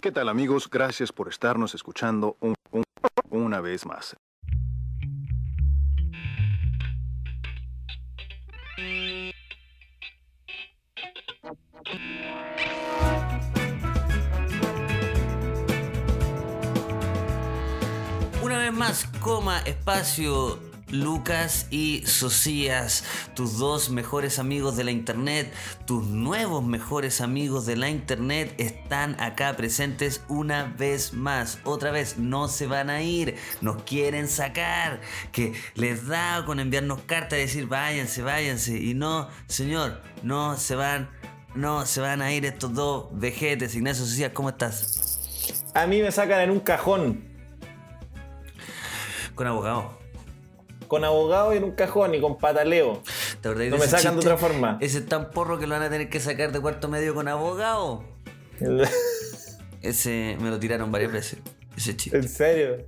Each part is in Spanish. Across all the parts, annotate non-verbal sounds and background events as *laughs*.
¿Qué tal amigos? Gracias por estarnos escuchando un- un- una vez más. Una vez más, coma, espacio, Lucas y Socias, tus dos mejores amigos de la internet, tus nuevos mejores amigos de la internet están acá presentes una vez más. Otra vez, no se van a ir, nos quieren sacar, que les da con enviarnos cartas y decir váyanse, váyanse. Y no, señor, no se van, no se van a ir estos dos vejetes. Ignacio Socias, ¿cómo estás? A mí me sacan en un cajón, Con abogado. Con abogado y en un cajón y con pataleo. ¿Te acordás No me sacan de otra forma. Ese es tan porro que lo van a tener que sacar de cuarto medio con abogado. Ese me lo tiraron varias veces. Ese chiste. ¿En serio?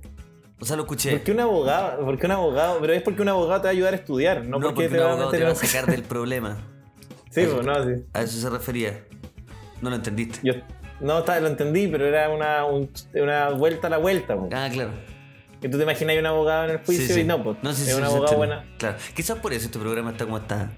O sea, lo ¿Por escuché. qué un abogado? ¿Por qué un abogado? Pero es porque un abogado te va a ayudar a estudiar, no, No, porque, porque te un va a abogado te va a sacar del problema. *laughs* Sí, pues no, sí. A eso se refería. No lo entendiste. Yo no lo entendí, pero era una, un- una vuelta a la vuelta. po. Ah, claro. Que tú te imaginas un abogado en el juicio Sí, sí. y no, pues. No, sí, es un abogado buena. Claro. Quizás por eso este programa está como está.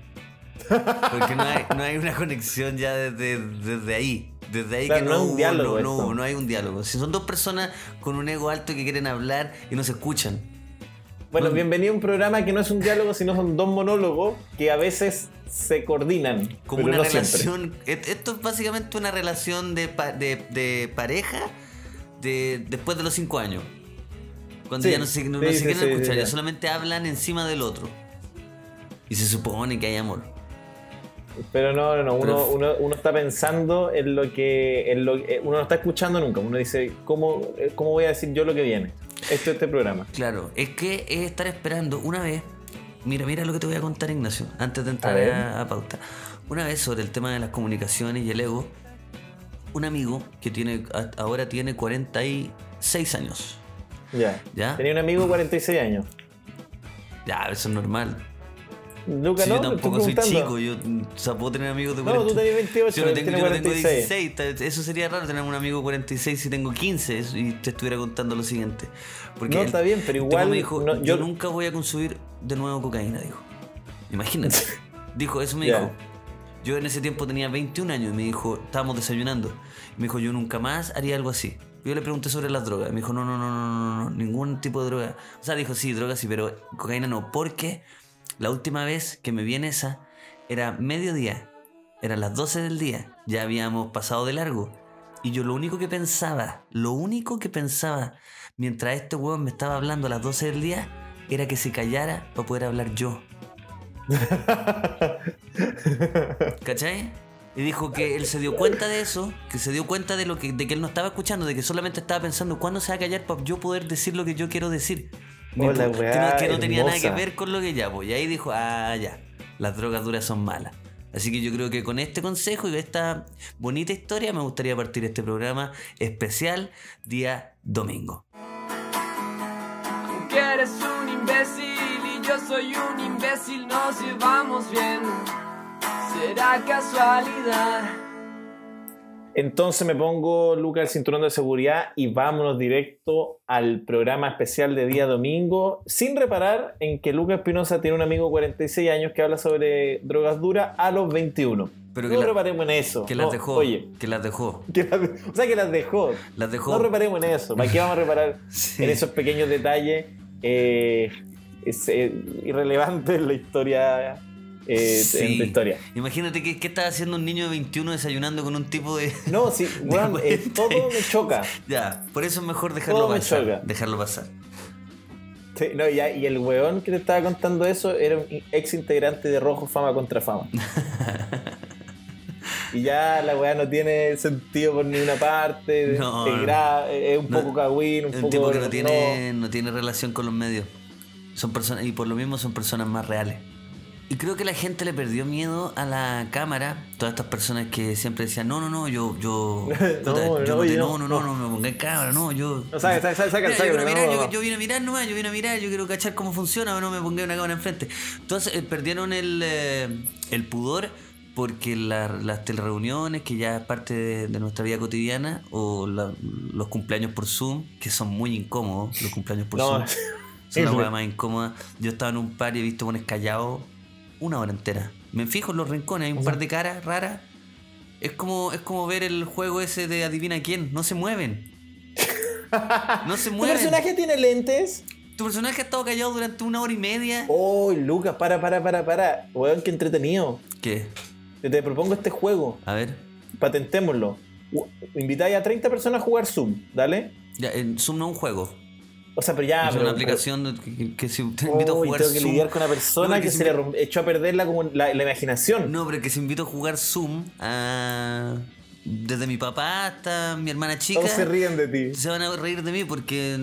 Porque no hay, no hay una conexión ya desde, desde ahí. Desde ahí Claro, que no no, un diálogo no, no no hay un diálogo. Si son dos personas con un ego alto que quieren hablar y no se escuchan. Bueno, bienvenido a un programa que no es un diálogo, sino son dos monólogos que a veces se coordinan. Como una siempre. relación. Esto es básicamente una relación de, de, de pareja de, después de los cinco años. Cuando Sí, ya no se, no, se quieren escuchar, ya solamente hablan encima del otro. Y se supone que hay amor. Pero no, no, no. Uno, uno, uno está pensando en lo que. En lo, eh, uno no está escuchando nunca. Uno dice, ¿cómo, eh, ¿cómo voy a decir yo lo que viene? Esto es este programa. Claro, es que es estar esperando una vez. Mira, mira lo que te voy a contar, Ignacio, antes de entrar A a, a pauta. Una vez sobre el tema de las comunicaciones y el ego, un amigo que tiene ahora tiene 46 años. Ya. ¿Ya? Tenía un amigo de 46 años. Ya, eso es normal. Lucas, Si no, yo tampoco soy chico, yo o sea, puedo tener amigos de No, 40. tú tenés 28, Si yo no tengo, yo no tengo 46. 16, ta- eso sería raro tener un amigo de 46 si tengo 15 eso- y te estuviera contando lo siguiente. Porque No, está bien, pero igual me dijo, no, yo... yo- nunca voy a consumir de nuevo cocaína, dijo. Imagínate. *laughs* dijo, eso me dijo. Yo en ese tiempo tenía 21 años y me dijo, estábamos desayunando. Y me dijo, yo nunca más haría algo así. Yo le pregunté sobre las drogas. Me dijo, no, no, no, no, no, no, ningún tipo de droga. O sea, dijo, sí, droga sí, pero cocaína no. Porque la última vez que me vi en esa era mediodía. Eran las 12 del día. Ya habíamos pasado de largo. Y yo lo único que pensaba, lo único que pensaba mientras este huevón me estaba hablando a las 12 del día era que se callara para poder hablar yo. *laughs* ¿Cachai? Y dijo que él se dio cuenta de eso, que se dio cuenta de lo que, de que él no estaba escuchando, de que solamente estaba pensando cuándo se va a callar para yo poder decir lo que yo quiero decir. Hola, que weá no, que no tenía nada que ver con lo que ya, pues. Y ahí dijo, ah, ya, las drogas duras son malas. Así que yo creo que con este consejo y esta bonita historia me gustaría partir este programa especial día domingo. Que eres un imbécil y yo soy un imbécil, nos llevamos bien. Será casualidad. Entonces me pongo, Lucas, el cinturón de seguridad y vámonos directo al programa especial de día domingo, sin reparar en que Lucas Espinosa tiene un amigo de 46 años que habla sobre drogas duras a los 21. Pero que no la- reparemos en eso. Que las No, dejó. Oye, Que las dejó. *laughs* que o sea, que las dejó. Las dejó. No reparemos en eso. ¿Para qué vamos a reparar *laughs* Sí. en esos pequeños detalles eh, es, eh, irrelevantes en la historia? Eh, Sí. En la historia. Imagínate que, que estaba haciendo un niño de 21 desayunando con un tipo de. No, *laughs* sí, weón, eh, 40. todo me choca. Ya, por eso es mejor dejarlo Todo me pasar. choca. Dejarlo pasar. Sí, no, y, y el weón que te estaba contando eso era un ex integrante de Rojo Fama contra Fama. *laughs* y ya la weá no tiene sentido por ninguna parte. No, es, un No, poco cagüín, un Es un poco. tipo que no tiene, no tiene relación con los medios. Son personas, y por lo mismo son personas más reales. Y creo que la gente le perdió miedo a la cámara. Todas estas personas que siempre decían, no, no, no, yo, yo, *laughs* No, yo no, no, te- no, no, no, no, me ponga en cámara, no, yo. No, saca, saca, saca, Mira, saca, yo, mirar, vine a mirar nomás, yo vine a mirar, yo quiero cachar cómo funciona, no me ponga una cámara enfrente. Entonces eh, perdieron el, eh, el pudor porque la- las telereuniones, que ya es parte de, de nuestra vida cotidiana, o la- los cumpleaños por Zoom, que son muy incómodos, los cumpleaños por No, Zoom. *laughs* Son la más incómoda. Yo estaba en un par y he visto pones callados una hora entera. Me fijo en los rincones, hay un par de caras raras. Es como, es como ver el juego ese de adivina quién. No se mueven. No se *laughs* ¿Tu mueven. personaje tiene lentes? Tu personaje ha estado callado durante una hora y media. Oh, Lucas, para, para, para, para. Weón, qué entretenido. ¿Qué? Te, propongo este juego. A ver. Patentémoslo. Invitáis a 30 personas a jugar Zoom, ¿dale? Ya, en Zoom no es un juego. O sea, pero ya. es pero- una aplicación que, que- que si te pero- invito a Oh, y jugar tengo que Zoom. lidiar con una persona No, que se le me- rom- echó a perder la, la, la imaginación. No, pero que si invito a jugar Zoom a... Desde mi papá hasta mi hermana chica. Todos se ríen de ti. se van a reír de mí porque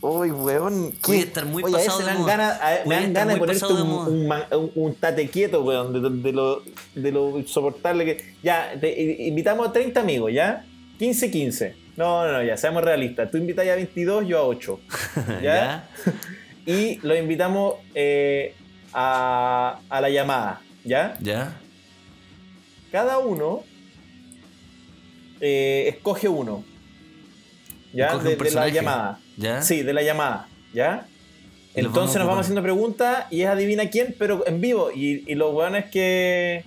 Uy, weón. Voy a estar muy Oye, a pasado de me dan moda. ganas, a- me a dan ganas de ponerte de un, un, un- un tate quieto, weón, de, de lo, de lo insoportable que. Ya, te- invitamos a 30 amigos, ¿ya? 15-15. No, no, no, ya, seamos realistas. Tú invitas a 22, yo a 8. *laughs* ¿Ya? ¿Ya? *laughs* Y los invitamos eh, a, a la llamada, ¿ya? ¿Ya? Cada uno eh, escoge uno. ¿Ya? Escoge un De, la llamada. ¿Ya? Sí, de la llamada, ¿ya? Entonces vamos nos vamos haciendo preguntas y es adivina quién, pero en vivo. Y, y los weones que,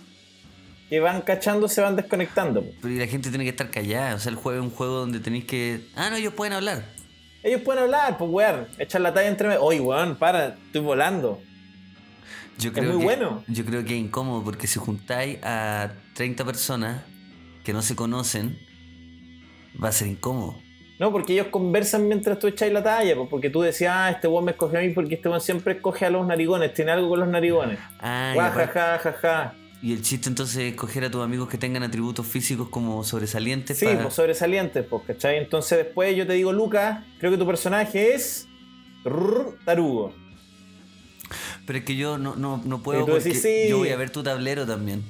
que van cachando se van desconectando. Pero y la gente tiene que estar callada. O sea, el juego es un juego donde tenéis que. Ah, no, ellos pueden hablar. Ellos pueden hablar, pues weón, echar la talla entre. Oye, weón, para, estoy volando. Yo Es muy que, bueno. Yo creo que es incómodo porque si juntáis a 30 personas que no se conocen, va a ser incómodo. No, porque ellos conversan mientras tú echáis la talla, pues, porque tú decías, ah, este weón me escogió a mí porque este weón siempre escoge a los narigones, tiene algo con los narigones. Ah, Guau, ja, ja, ja. Y el chiste entonces es escoger a tus amigos que tengan atributos físicos como sobresalientes. Sí, para- pues sobresalientes, pues, ¿cachai? Entonces después yo te digo, Lucas, creo que tu personaje es. Tarugo. Pero es que yo no, no, no puedo porque decís, sí. yo voy a ver tu tablero también.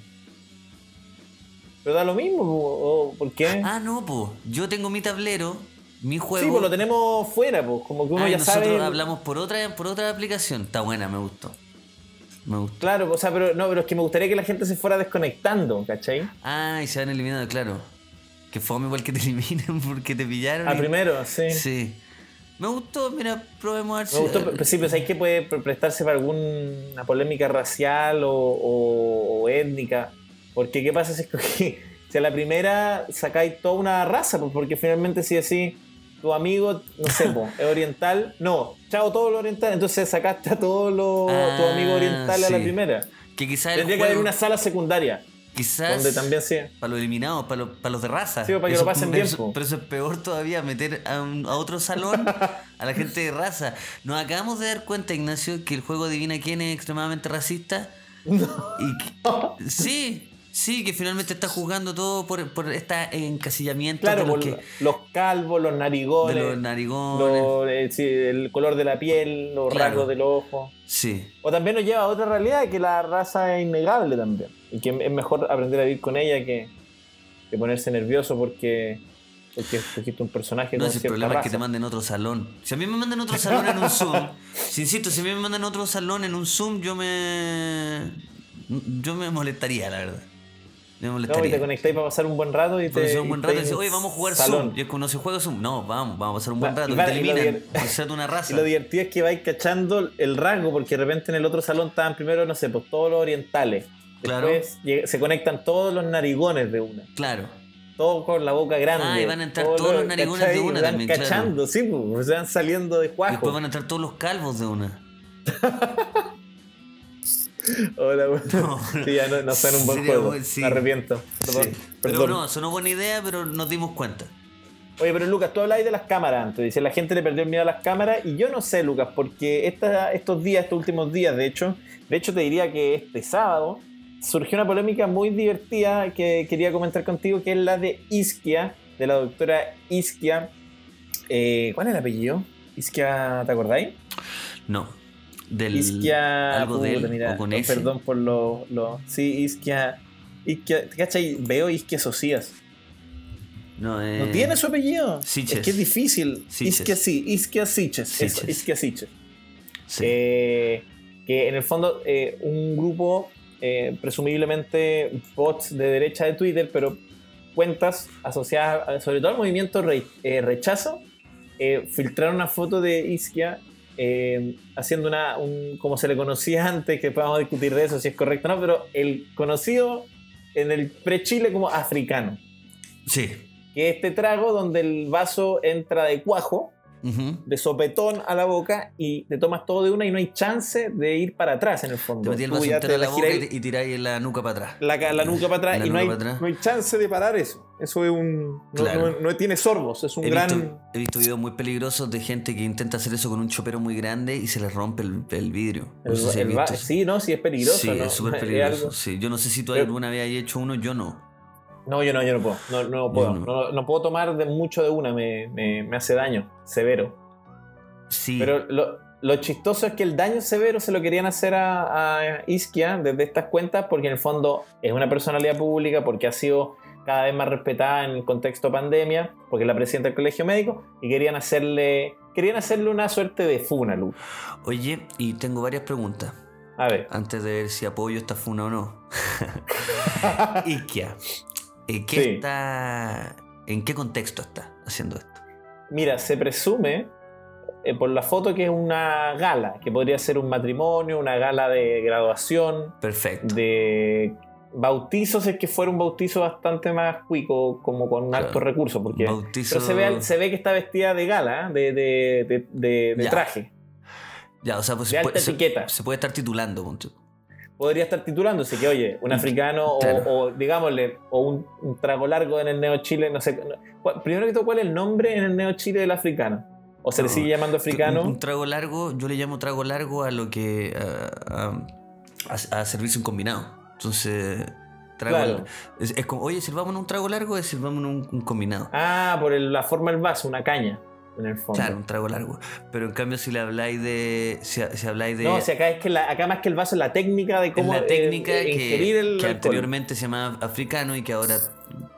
Pero da lo mismo, o- ¿por qué? Ah, no, pues. Yo tengo mi tablero, mi juego. sí, pues lo tenemos fuera, pues, como que uno Ah, ya nosotros sabe. hablamos por otra, por otra aplicación. Está buena, me gustó. Me gustó. Claro, o sea, pero no, pero es que me gustaría que la gente se fuera desconectando, ¿cachai? Ah, y se van eliminando, claro. Que fome igual que te *laughs* eliminen porque te pillaron. Al y- primero, sí. Sí. Me gustó, mira, probemos a ver Me gustó, pero sí, pero ¿sabes que puede pre- prestarse para alguna polémica racial o, o- o étnica? Porque ¿qué pasa si, escogí- *laughs* si a la primera sacáis toda una raza? Pues porque finalmente si decís, tu amigo, no sé, po, es oriental, no, chao todo lo oriental, entonces sacaste a todos los Ah, tu amigo oriental a la primera. Que quizás Tendría que juego, haber una sala secundaria, quizás donde también sí. para los eliminados, para los, para los de raza. Sí, para que Eso- lo pasen bien, pero eso es peor todavía, meter a, un- a otro salón a la gente de raza. Nos acabamos de dar cuenta, Ignacio, que el juego Adivina quién es extremadamente racista. *laughs* Y que- sí, sí, que finalmente está jugando todo por, por este encasillamiento Claro, de los, por que- los calvos, los de narigones, los narigones. los, eh, sí, el color de la piel, los Claro. rasgos del ojo. Sí. O también nos lleva a otra realidad, que la raza es innegable también. Y que es mejor aprender a vivir con ella que, que ponerse nervioso porque, porque escogiste un personaje No, con si el problema es que te manden otro salón. Si a mí me mandan otro *laughs* salón en un Zoom, si insisto, si a mí me mandan otro salón en un Zoom, yo me. Yo me molestaría, la verdad. No, y te conectáis para pasar un buen rato y te. eso un buen rato y dices, oye, vamos a jugar salón. Zoom. Y es como no se juega Zoom. No, vamos, vamos a pasar un buen rato. y Y, te y eliminan. de una raza. *laughs* Y lo divertido es que vais cachando el rasgo, porque de repente en el otro salón estaban primero, no sé, pues todos los orientales. Claro. Después llega- se conectan todos los narigones de una. Claro. Todos con la boca grande. Ah, y van a entrar todos los narigones ¿cachai? de una Van también, claro. cachando, sí, pues, se van saliendo de Y después van a entrar todos los calvos de una. *laughs* Hola, güey. *laughs* No, Sí, ya no, no suena un buen Sería juego. buen- sí. Me arrepiento. Perdón. Sí. Pero perdón. no, sonó buena idea, pero nos dimos cuenta. Oye, pero Lucas, tú habláis de las cámaras antes. Dice, la gente le perdió el miedo a las cámaras. Y yo no sé, Lucas, porque esta- estos días, estos últimos días, de hecho, de hecho te diría que este sábado surgió una polémica muy divertida que quería comentar contigo, que es la de Isquia, de la doctora Isquia. Eh, ¿Cuál es el apellido? Isquia, ¿te acordáis? No. Del, Isquia. algo de él, mira, o con no, ese. Perdón por lo. lo- sí, Isquia. Isquia. ¿Cachai? Veo Isquia Socias. No, eh, No tiene su apellido. Siches. Es que es difícil. Siches. Isquia sí, Isquia Siches. Eso. Isquia Siches. sí. Eh, que en el fondo eh, un grupo presumiblemente bots de derecha de Twitter, pero cuentas asociadas sobre todo al movimiento re- rechazo, filtraron una foto de Isquia eh, haciendo una, un, como se le conocía antes, que podamos discutir de eso si es correcto o no, pero el conocido en el pre-Chile como africano, Sí. que es este trago donde el vaso entra de cuajo, De sopetón a la boca y te tomas todo de una y no hay chance de ir para atrás en el fondo. Te metí el vaso entero te en la la boca y, y tiráis la nuca para atrás. la, ca- la nuca para atrás La y no hay, atrás. no hay chance de parar eso. Eso es un. No, Claro. no- no tiene sorbos, es un He gran. visto, he visto videos muy peligrosos de gente que intenta hacer eso con un chopero muy grande y se les rompe el, el vidrio. No el- sé si has el va- visto eso. sí, no, sí es peligroso. Sí, ¿no? es súper peligroso. Sí, yo no sé si tú Pero- alguna vez has hecho uno, yo no. No, yo no, yo no puedo. No, no puedo. no. No, puedo tomar de mucho de una, me, me- me hace daño, severo. Sí. Pero lo, lo chistoso es que el daño severo se lo querían hacer a, a Isquia desde estas cuentas porque en el fondo es una personalidad pública, porque ha sido cada vez más respetada en el contexto pandemia, porque es la presidenta del colegio médico, y querían hacerle, querían hacerle una suerte de funa, Lu. Oye, y tengo varias preguntas A ver, antes de ver si apoyo esta funa o no. *laughs* Isquia, eh, ¿qué Sí. está, ¿en qué contexto está haciendo esto? mira, se presume eh, por la foto que es una gala, que podría ser un matrimonio, una gala de graduación, Perfecto. de bautizos, es que fuera un bautizo bastante más cuico, como con Claro. altos recursos, porque... Bautizo- Pero se ve, se ve que está vestida de gala, ¿eh? de, de, de- de- de Ya. traje. Ya, o sea, pues se, puede, se- etiqueta. se puede estar titulando. ponte. Podría estar titulándose que, oye, un africano o- Claro. o, digámosle, o un, un trago largo en el Neo Chile, no sé. no- ¿cuál- primero que todo, ¿cuál es el nombre en el Neo Chile del africano? ¿O se le sigue llamando africano? Un, un trago largo, yo le llamo trago largo a lo que. a, a- a- a servirse un combinado. Entonces, trago. Claro. Es, es como, oye, sirvámonos un trago largo, es sirvámonos un, un combinado. Ah, por el- la forma del vaso, una caña, en el fondo. Claro, un trago largo. Pero en cambio, si le habláis de. Si, si habláis de. No, si acá es que la- acá más que el vaso es la técnica de es cómo la técnica eh, que, el que anteriormente se llamaba africano y que ahora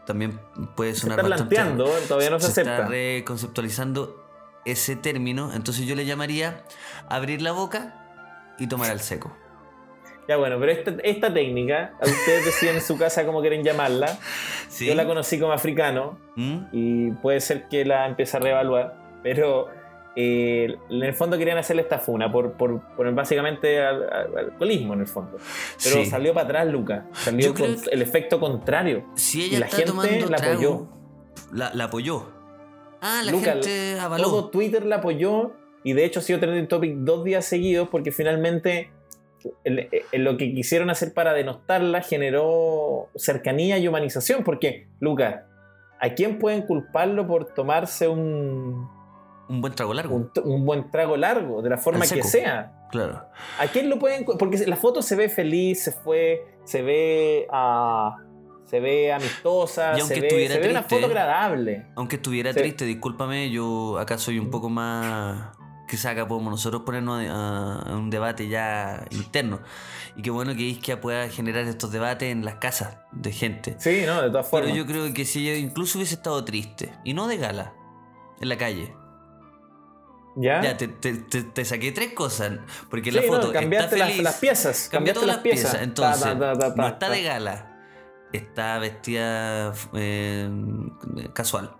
también puede se sonar está bastante. planteando, todavía no se, se acepta. está reconceptualizando ese término. Entonces yo le llamaría abrir la boca y tomar al seco. Ya bueno, pero esta, esta técnica, a ustedes deciden en su casa cómo quieren llamarla. *laughs* ¿Sí? Yo la conocí como africano ¿Mm? y puede ser que la empiece a reevaluar, pero eh, en el fondo querían hacerle esta funa por, por, por básicamente al, al- alcoholismo en el fondo. Pero Sí. salió para atrás, Luca. Salió con el efecto contrario. Si Y ella la está gente la trago, apoyó. La, la apoyó. Ah, la Luca, gente avaló. Todo Twitter la apoyó y de hecho ha sido trending topic dos días seguidos porque finalmente el- el- lo que quisieron hacer para denostarla generó cercanía y humanización. Porque, Luca, ¿a quién pueden culparlo por tomarse un, Un buen trago largo. un, un buen trago largo, de la forma que sea? Claro. ¿A quién lo pueden.? Porque la foto se ve feliz, se fue, se ve. ah, se ve amistosa, Y aunque se ve, estuviera se ve una triste, foto agradable. Aunque estuviera triste, discúlpame, yo acá soy un poco más. Quizás acá podemos nosotros ponernos a, un debate ya interno. Y qué bueno que Isquia pueda generar estos debates en las casas de gente. Sí, no, de todas Pero formas. yo creo que si ella incluso hubiese estado triste, y no de gala, en la calle. ¿Ya? Ya, te, te- te- te saqué tres cosas. Porque Sí, la foto no, cambiaste está las, feliz. las piezas. Cambiaste todas las piezas. Entonces, Ta, ta, ta, ta, no está de gala. Está vestida eh, casual.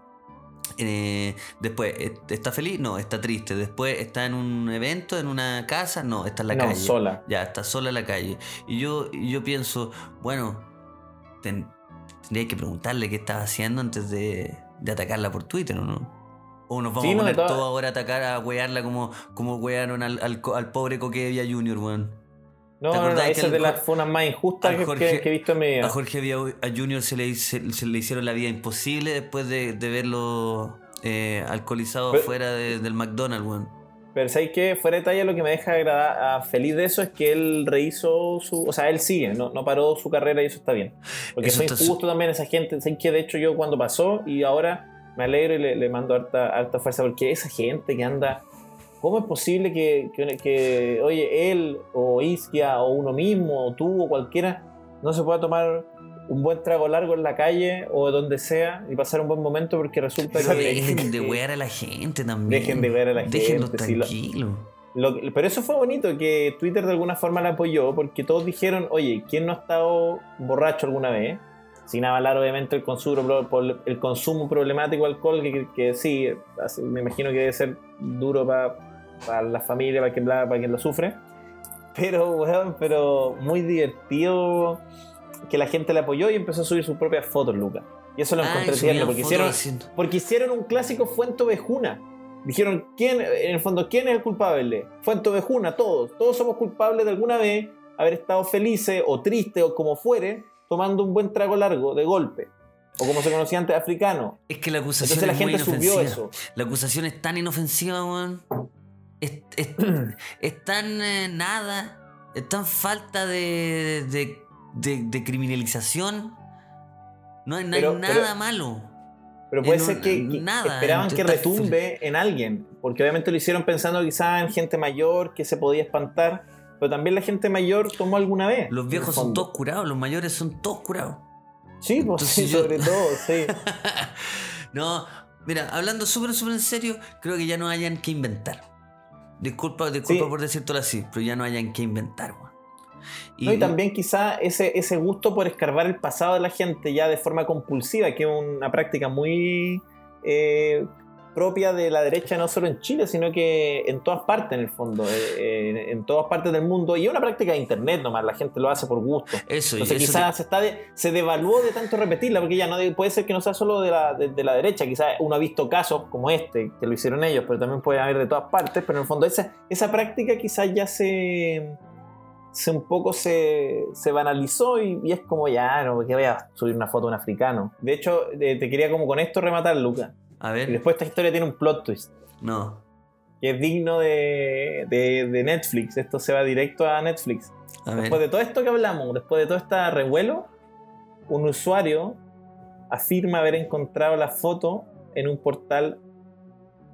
Eh, después, eh, ¿está feliz? No, está triste. Después, ¿está en un evento, en una casa? No, está en la No, calle. sola. Ya, está sola en la calle. Y yo, yo pienso, bueno, ten- tendría que preguntarle qué estaba haciendo antes de, de atacarla por Twitter, ¿o no? O nos vamos Sí, a poner todo ahora a atacar, a wearla como, como wearon al, al, al pobre Coquevia Junior, weón. No, ¿Te no, no, esa es de las funas más injustas que, Jorge- que- que he visto en mi vida. A Jorge Villa a Junior se le, se le hicieron la vida imposible después de, de verlo eh, alcoholizado Pero- fuera de- del McDonald's, weón. Pero ¿sabes qué? Fuera de talla, lo que me deja agrada- ah, feliz de eso es que él rehizo su. O sea, él sigue, no, no paró su carrera y eso está bien. Porque Eso está injusto también esa gente. ¿Sabes qué? De hecho, yo cuando pasó y ahora me alegro y le, le mando harta, harta fuerza porque esa gente que anda. ¿Cómo es posible que, que- que, oye, él o Isquia o uno mismo o tú o cualquiera no se pueda tomar un buen trago largo en la calle o donde sea y pasar un buen momento porque resulta que. dejen de *laughs* wear a la gente también. Dejen de ver a la Déjenlos gente, sí, lo- tranquilos. Lo que- pero eso fue bonito, que Twitter de alguna forma la apoyó, porque todos dijeron, oye, ¿quién no ha estado borracho alguna vez? Sin avalar obviamente el consumo, el consumo problemático de alcohol, que, que- sí, me imagino que debe ser duro para la familia, para quien, para quien lo sufre. Pero, weón, pero muy divertido que la gente le apoyó y empezó a subir sus propias fotos, Lucas. Y eso lo Ay, encontré tierno, porque hicieron, porque hicieron un clásico Fuente Ovejuna. Dijeron, ¿quién, en el fondo, ¿quién es el culpable? Fuente Ovejuna, todos. Todos somos culpables de alguna vez haber estado felices o tristes o como fuere, tomando un buen trago largo de golpe. O como se conocía antes, africano. Es que la acusación Entonces la es muy gente subió eso. La acusación es tan inofensiva, weón. Es, es- *clears throat* es tan eh, nada. Es tan falta de, de, de- de criminalización. No hay, no hay Pero- nada pero- malo. Pero puede En ser un- que, que nada, esperaban que retumbe en alguien. Porque obviamente lo hicieron pensando quizás en gente mayor que se podía espantar. Pero también la gente mayor tomó alguna vez. Los viejos son todos curados, los mayores son todos curados. Sí, pues sí, yo- sobre todo, sí. *laughs* no, mira, hablando súper, súper en serio, creo que ya no hayan que inventar. Disculpa, disculpa Sí. por decírtelo así, pero ya no hayan que inventar, weón. No, y también quizá ese, ese gusto por escarbar el pasado de la gente ya de forma compulsiva, que es una práctica muy eh, propia de la derecha, no solo en Chile, sino que en todas partes en el fondo, eh, en todas partes del mundo. Y es una práctica de internet nomás, la gente lo hace por gusto. Eso, Entonces eso quizás se, está de- se devaluó de tanto repetirla, porque ya no de- puede ser que no sea solo de la, de, de la derecha, quizás uno ha visto casos como este, que lo hicieron ellos, pero también puede haber de todas partes, pero en el fondo esa, esa práctica quizás ya se, se un poco se, se banalizó y, y es como ya, no, que voy a subir una foto de un africano. De hecho, eh, te quería como con esto rematar, Luca. A Y ver, después esta historia tiene un plot twist no. que es digno de, de- de Netflix. Esto se va directo a Netflix. A ver. Después de todo esto que hablamos, después de todo este revuelo, un usuario afirma haber encontrado la foto en un portal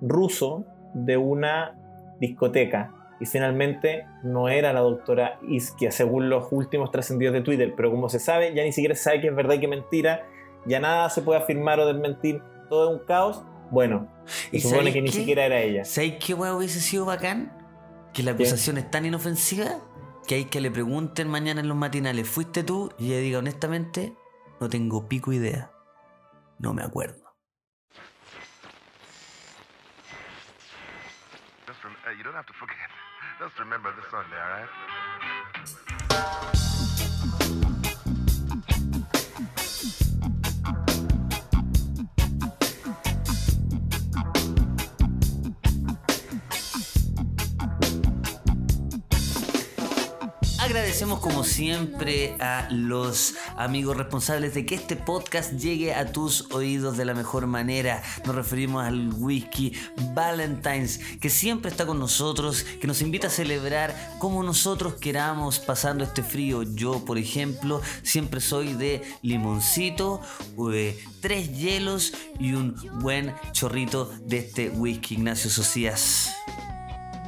ruso de una discoteca. Y finalmente no era la doctora Isquia, según los últimos trascendidos de Twitter. Pero como se sabe, ya ni siquiera se sabe qué es verdad y qué es mentira. Ya nada se puede afirmar o desmentir. Todo es un caos. Bueno, se ¿Y supone que ni qué? siquiera era ella. ¿Sabéis qué weá hubiese sido bacán? Que la ¿Qué? acusación es tan inofensiva que hay que le pregunten mañana en los matinales, ¿fuiste tú? Y ella diga honestamente, no tengo pico idea. No me acuerdo. Just rem- you don't have to forget. Just remember this Sunday, all right? Agradecemos como siempre a los amigos responsables de que este podcast llegue a tus oídos de la mejor manera. Nos referimos al whisky Valentine's, que siempre está con nosotros, que nos invita a celebrar como nosotros queramos pasando este frío. Yo, por ejemplo, siempre soy de limoncito, eh, tres hielos y un buen chorrito de este whisky Ignacio Socias.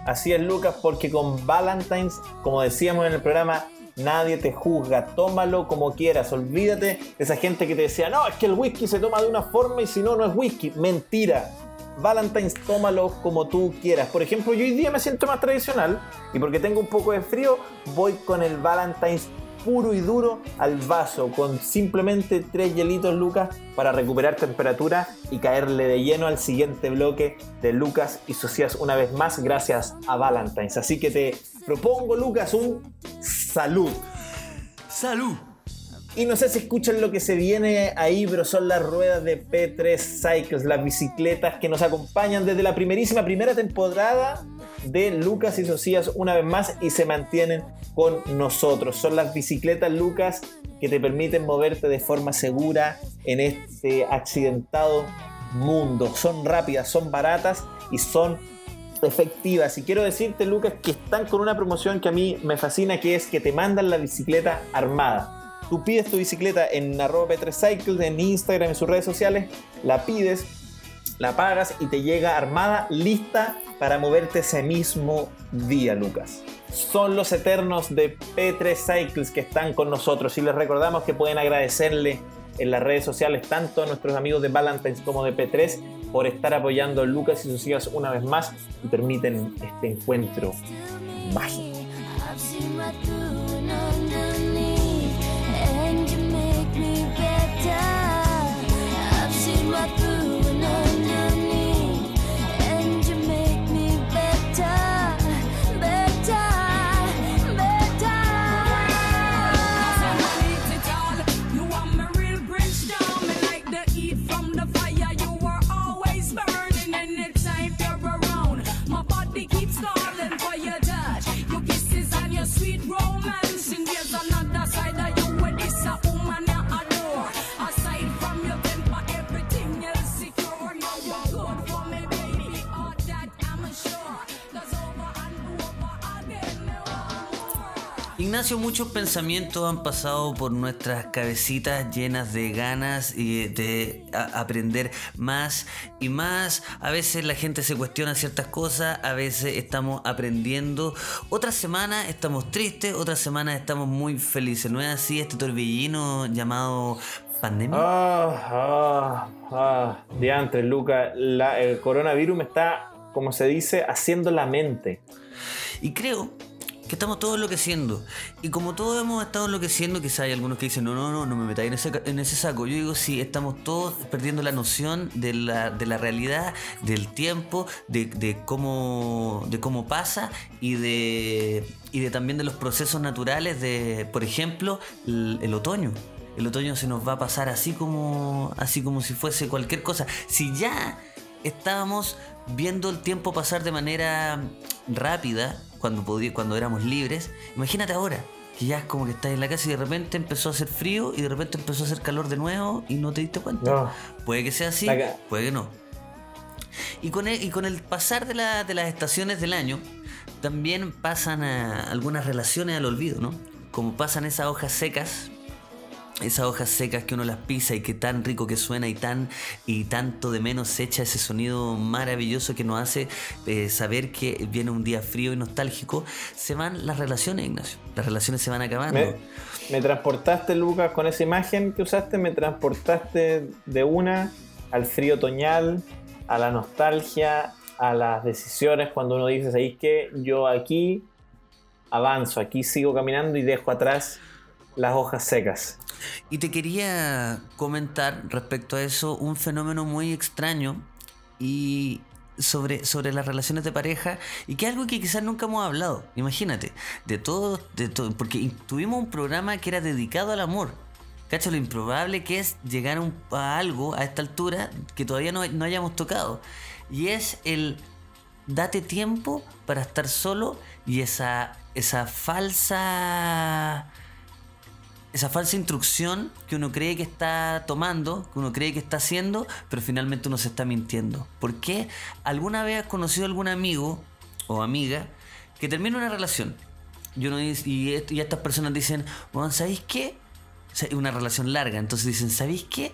Así es, Lucas, porque con Valentine's, como decíamos en el programa, nadie te juzga. Tómalo como quieras. Olvídate de esa gente que te decía, no, es que el whisky se toma de una forma y si no, no es whisky. Mentira. Valentine's, tómalo como tú quieras. Por ejemplo, yo hoy día me siento más tradicional y porque tengo un poco de frío, voy con el Valentine's puro y duro al vaso, con simplemente tres hielitos, Lucas, para recuperar temperatura y caerle de lleno al siguiente bloque de Lucas y Socias una vez más, gracias a Valentine's. Así que te propongo, Lucas, un salud. ¡Salud! Y no sé si escuchan lo que se viene ahí, pero son las ruedas de P3 Cycles, las bicicletas que nos acompañan desde la primerísima primera temporada de Lucas y Socias una vez más y se mantienen con nosotros. Son las bicicletas Lucas que te permiten moverte de forma segura en este accidentado mundo. Son rápidas, son baratas y son efectivas. Y quiero decirte, Lucas, que están con una promoción que a mí me fascina, que es que te mandan la bicicleta armada. Tú pides tu bicicleta en arroba P3Cycles, en Instagram, en sus redes sociales, la pides, la pagas y te llega armada, lista para moverte ese mismo día, Lucas. Son los eternos de P3 Cycles que están con nosotros y les recordamos que pueden agradecerle en las redes sociales tanto a nuestros amigos de Valentine's como de P3 por estar apoyando a Lucas y sus hijas una vez más y permiten este encuentro mágico. Muchos pensamientos han pasado por nuestras cabecitas llenas de ganas y de aprender más y más. A veces la gente se cuestiona ciertas cosas, a veces estamos aprendiendo. Otras semanas estamos tristes, otras semanas estamos muy felices. ¿No es así este torbellino llamado pandemia? Ah, ah, ah. Diantre, la- el coronavirus me está, como se dice, haciendo la mente. Y creo que estamos todos enloqueciendo. Y como todos hemos estado enloqueciendo, quizá hay algunos que dicen, no, no, no, no me metáis en ese, en ese saco. Yo digo, sí, estamos todos perdiendo la noción de la, de la realidad, del tiempo, de, de cómo, de cómo pasa y de, y de también de los procesos naturales de, por ejemplo, el, el otoño. El otoño se nos va a pasar así como, así como si fuese cualquier cosa. Si ya estábamos viendo el tiempo pasar de manera rápida cuando, podía- cuando éramos libres. Imagínate ahora, que ya es como que estás en la casa y de repente empezó a hacer frío y de repente empezó a hacer calor de nuevo y no te diste cuenta. No. Puede que sea así, puede que no. Y con el, y con el pasar de, la- de las estaciones del año, también pasan a algunas relaciones al olvido, ¿no? Como pasan esas hojas secas, esas hojas secas que uno las pisa y que tan rico que suena y tan y tanto de menos se echa ese sonido maravilloso que nos hace eh, saber que viene un día frío y nostálgico, se van las relaciones, Ignacio. Las relaciones se van acabando. Me, me transportaste, Lucas, con esa imagen que usaste, me transportaste de una al frío otoñal, a la nostalgia, a las decisiones cuando uno dice, ¿sabéis que Yo aquí avanzo, aquí sigo caminando y dejo atrás las hojas secas. Y te quería comentar respecto a eso un fenómeno muy extraño y sobre, sobre las relaciones de pareja y que es algo que quizás nunca hemos hablado. Imagínate, de todo, de todo, porque tuvimos un programa que era dedicado al amor. Cacha lo improbable que es llegar a algo a esta altura que todavía no, no hayamos tocado. Y es el date tiempo para estar solo y esa, esa falsa esa falsa instrucción que uno cree que está tomando, que uno cree que está haciendo, pero finalmente uno se está mintiendo. ¿Por qué? ¿Alguna vez has conocido a algún amigo o amiga que termina una relación? Y, uno dice- y, est- y estas personas dicen, bueno, ¿sabéis qué? Una relación larga. Entonces dicen, ¿sabéis qué?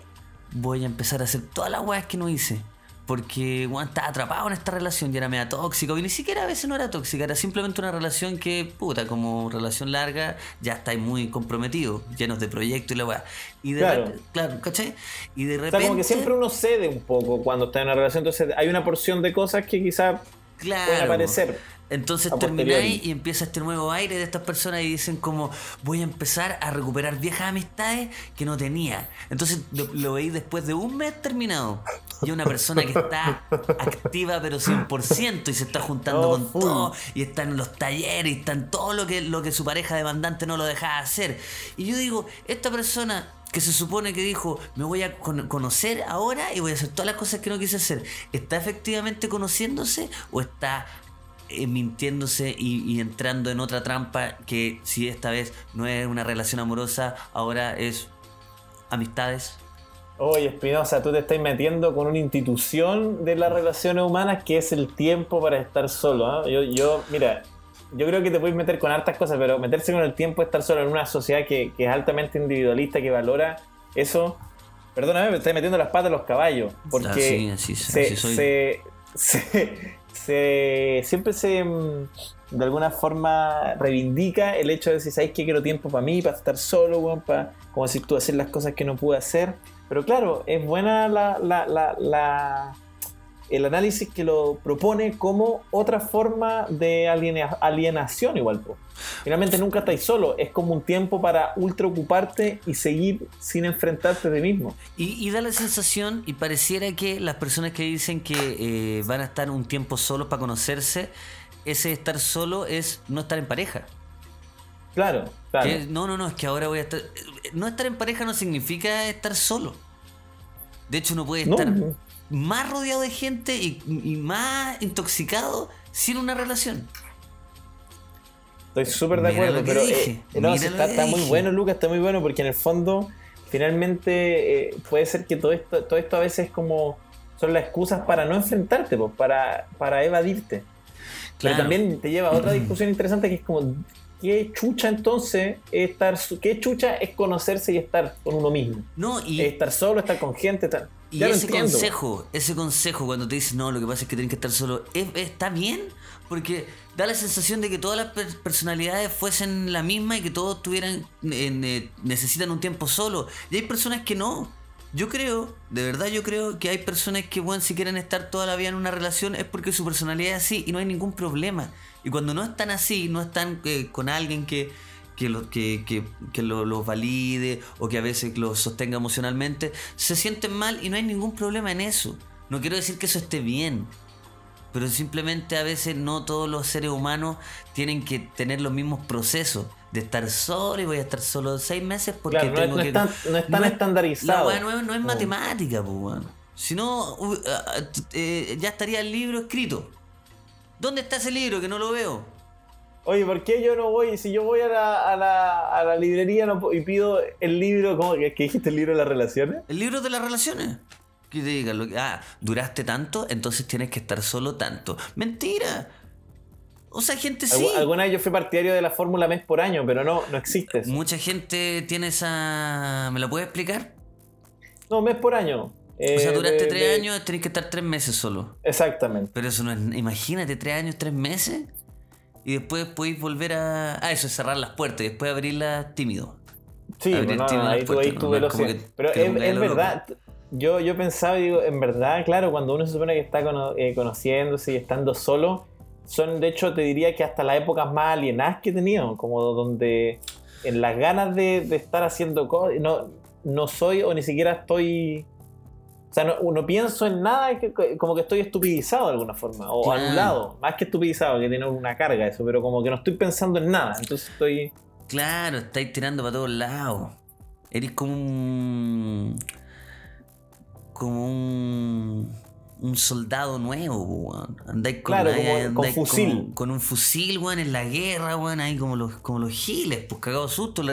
Voy a empezar a hacer todas las weas que no hice. Porque bueno, estaba atrapado en esta relación y era media tóxica. Y ni siquiera a veces no era tóxica, era simplemente una relación que, puta, como relación larga, ya estáis muy comprometidos, llenos de proyectos y la wea. Y de Claro. claro, ¿cachai? Y de O repente. sea, como que siempre uno cede un poco cuando está en una relación, entonces hay una porción de cosas que quizás Claro. pueden aparecer. Entonces termináis y empieza este nuevo aire de estas personas y dicen como voy a empezar a recuperar viejas amistades que no tenía. Entonces lo, lo veis después de un mes terminado. Y una persona que está activa pero 100% y se está juntando No, con full. todo y está en los talleres y está en todo lo que, lo que su pareja demandante no lo dejaba hacer. Y yo digo, esta persona que se supone que dijo, me voy a con- conocer ahora y voy a hacer todas las cosas que no quise hacer, ¿está efectivamente conociéndose o está eh, mintiéndose y, y entrando en otra trampa que si esta vez no es una relación amorosa, ahora es amistades? Oye, Espinosa, tú te estás metiendo con una institución de las relaciones humanas que es el tiempo para estar solo. ¿ah? Yo, yo, mira, yo creo que te puedes meter con hartas cosas, pero meterse con el tiempo de estar solo en una sociedad que, que es altamente individualista, que valora eso. Perdóname, me estoy metiendo las patas a los caballos. Porque Ah, sí, así- se, así soy. se- *laughs* se- se- siempre se mm, de alguna forma reivindica el hecho de decir, ¿sabes qué? Quiero tiempo para mí, para estar solo, para, como decir tú, hacer las cosas que no pude hacer. Pero claro, es buena la, la, la, la, el análisis que lo propone como otra forma de aliena- alienación igual. po. Finalmente nunca estáis solo, es como un tiempo para ultra ocuparte y seguir sin enfrentarte de mismo. Y, y da la sensación, y pareciera que las personas que dicen que eh, van a estar un tiempo solos para conocerse, ese estar solo es no estar en pareja. Claro, claro. Que- no, no, no, es que ahora voy a estar. No estar en pareja no significa estar solo. De hecho, uno puede estar no. Más rodeado de gente y, y más intoxicado sin una relación. Estoy súper de acuerdo, pero eh, dije, no, está, muy bueno, Lucas, está muy bueno, porque en el fondo, finalmente, eh, puede ser que todo esto, todo esto a veces es como son las excusas para no enfrentarte, pues, para, para evadirte. Pero Claro. también te lleva a otra *clears throat* discusión interesante que es como, ¿qué chucha entonces es estar, qué chucha es conocerse y estar con uno mismo? No, y, Es estar solo, estar con gente, estar... y ya ese consejo, ese consejo cuando te dicen, no, lo que pasa es que tienes que estar solo, ¿es- ¿está bien? Porque da la sensación de que todas las per- personalidades fuesen la misma y que todos tuvieran eh, necesitan un tiempo solo. Y hay personas que no. Yo creo, de verdad yo creo que hay personas que, bueno, si quieren estar toda la vida en una relación es porque su personalidad es así y no hay ningún problema. Y cuando no están así, no están eh, con alguien que, que, lo, que, que, que lo- los valide o que a veces los sostenga emocionalmente, se sienten mal y no hay ningún problema en eso. No quiero decir que eso esté bien, pero simplemente a veces no todos los seres humanos tienen que tener los mismos procesos de estar solo y voy a estar solo seis meses porque Claro, no es- tengo no que... es tan- no es tan estandarizado. La no es, no es Mm. matemática, pues. Si no, u- t- eh, ya estaría el libro escrito. ¿Dónde está ese libro que no lo veo? Oye, ¿por qué yo no voy? Si yo voy a la, a la, a la librería no, y pido el libro, ¿cómo que, dijiste el libro de las relaciones? El libro de las relaciones. Que te lo que, ah, duraste tanto, entonces tienes que estar solo tanto. Mentira. O sea, gente sí. Algu- Alguna vez yo fui partidario de la fórmula mes por año, pero no, no existe eso. Mucha gente tiene esa... ¿Me la puedes explicar? No, mes por año. o sea, Eh, duraste de- tres de- años, tenés que estar tres meses solo. Exactamente. Pero eso no es... Imagínate, tres años, tres meses. Y después podéis volver a... Ah, eso es cerrar las puertas y después abrirlas tímido. Sí, Abrir bueno, tímido ahí tú, ahí puertas, ¿no? No es como velocidad. que Pero es, es loco. verdad. Yo, yo pensaba, digo, en verdad, claro, cuando uno se supone que está cono- eh, conociéndose y estando solo, son de hecho, te diría que hasta las épocas más alienadas que he tenido, como donde en las ganas de, de estar haciendo cosas, no, no soy o ni siquiera estoy. O sea, no, no pienso en nada, que, como que estoy estupidizado de alguna forma, o Claro. anulado, más que estupidizado, que tiene una carga eso, pero como que no estoy pensando en nada, entonces estoy. Claro, estáis tirando para todos lados. Eres como un. como un. un soldado nuevo, weón. Andáis con, Claro, ahí, como- con fusil. Con, con un fusil, weón, en la guerra, weón, ahí como los, como los giles, pues cagados susto. Lo,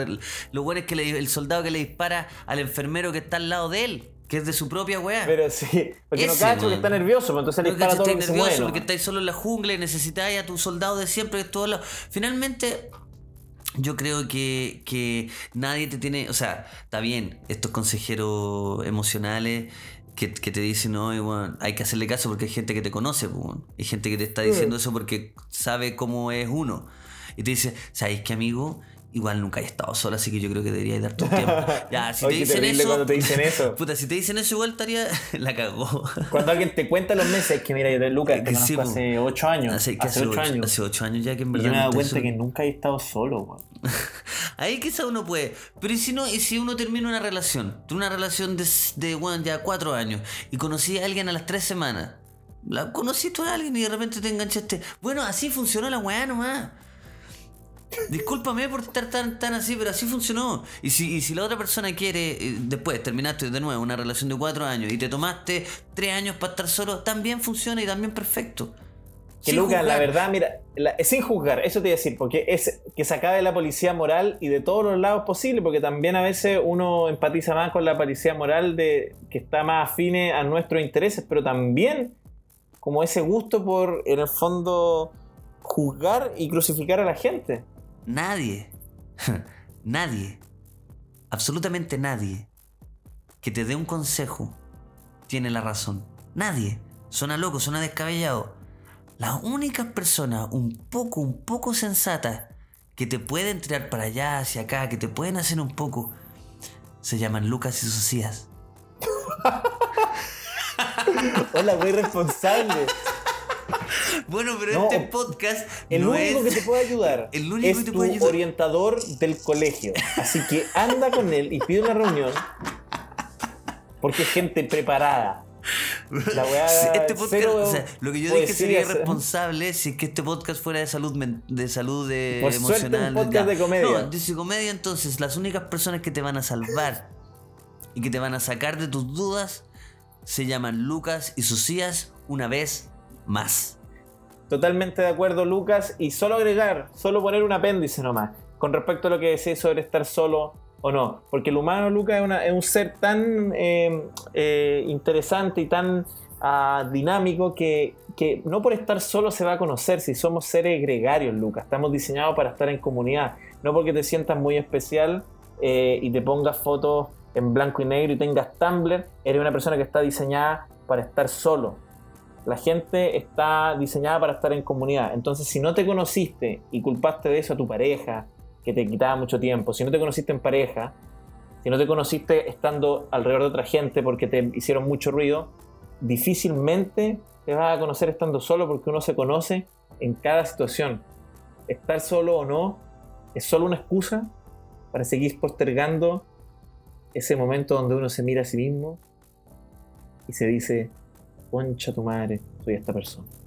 lo bueno es que le- el soldado que le dispara al enfermero que está al lado de él, que es de su propia weá. Pero sí, porque no Ese, cacho que está nervioso, pues entonces le No, dispara que todo lo estáis que se nervioso mueve. porque ¿no? estáis solo en la jungla y necesitáis a tu soldado de siempre de todos lados. Finalmente, yo creo que, que nadie te tiene. O sea, está bien, estos consejeros emocionales. Que, que te dicen, no, bueno, hay que hacerle caso porque hay gente que te conoce, pues, weón. hay gente que te está diciendo eso porque sabe cómo es uno. Y te dice, ¿sabéis qué, amigo? Igual nunca he estado sola, así que yo creo que deberíais darte un tiempo. *laughs* Ya, si Oye, te dicen eso. cuando te dicen eso. *laughs* Puta, si te dicen eso, igual estaría. *laughs* La cagó. Cuando alguien te cuenta los meses, es que mira, yo de Lucas te Que sí, conozco hace 8 años. Hace, hace hace 8 ocho- años. Hace ocho años ya que en y verdad. yo me he dado cuenta solo. que nunca he estado solo, weón. Ahí quizá uno puede. Pero ¿y si no, y si uno termina una relación? Una relación de, de bueno, ya cuatro años. Y conocí a alguien a las tres semanas. La conociste a alguien y de repente te enganchaste. Bueno, así funcionó la weá nomás. Discúlpame por estar tan, tan así, pero así funcionó. Y si, y si la otra persona quiere, eh, después terminaste de nuevo una relación de cuatro años y te tomaste tres años para estar solo, también funciona y también perfecto. Que Sin Lucas, la verdad, mira, la- sin juzgar, eso te iba a decir, porque es que se acabe la policía moral y de todos los lados posible, porque también a veces uno empatiza más con la policía moral de que está más afine a nuestros intereses, pero también como ese gusto por, en el fondo, juzgar y crucificar a la gente. Nadie, *laughs* nadie, absolutamente nadie que te dé un consejo tiene la razón. Nadie. Suena loco, suena descabellado. Las únicas personas un poco, un poco sensatas que te pueden tirar para allá, hacia acá, que te pueden hacer un poco, se llaman Lucas y Socias. *laughs* Hola, güey, responsable. Bueno, pero No, este podcast El no único es... que te puede ayudar *laughs* El único es que te tu puede ayudar. orientador del colegio. Así que anda con él y pide una reunión. Porque es gente preparada. La weá, este podcast, cero o sea, lo que yo dije poesía, sería cero- responsable si es que este podcast fuera de salud de salud de Por suerte, un emocional. podcast de comedia. No, dice comedia, entonces las únicas personas que te van a salvar y que te van a sacar de tus dudas se llaman Lucas y Socias una vez más. Totalmente de acuerdo, Lucas. Y solo agregar, solo poner un apéndice nomás. Con respecto a lo que decís sobre estar solo o no. Porque el humano, Lucas, es, un ser tan eh, eh, interesante y tan ah, dinámico que, que no por estar solo se va a conocer. Si somos seres gregarios, Lucas. Estamos diseñados para estar en comunidad. No porque te sientas muy especial eh, y te pongas fotos en blanco y negro y tengas Tumblr. Eres una persona que está diseñada para estar solo. La gente está diseñada para estar en comunidad. Entonces, si no te conociste y culpaste de eso a tu pareja, que te quitaba mucho tiempo, si no te conociste en pareja, si no te conociste estando alrededor de otra gente porque te hicieron mucho ruido, difícilmente te vas a conocer estando solo porque uno se conoce en cada situación. Estar solo o no es solo una excusa para seguir postergando ese momento donde uno se mira a sí mismo y se dice, concha tu madre, soy esta persona.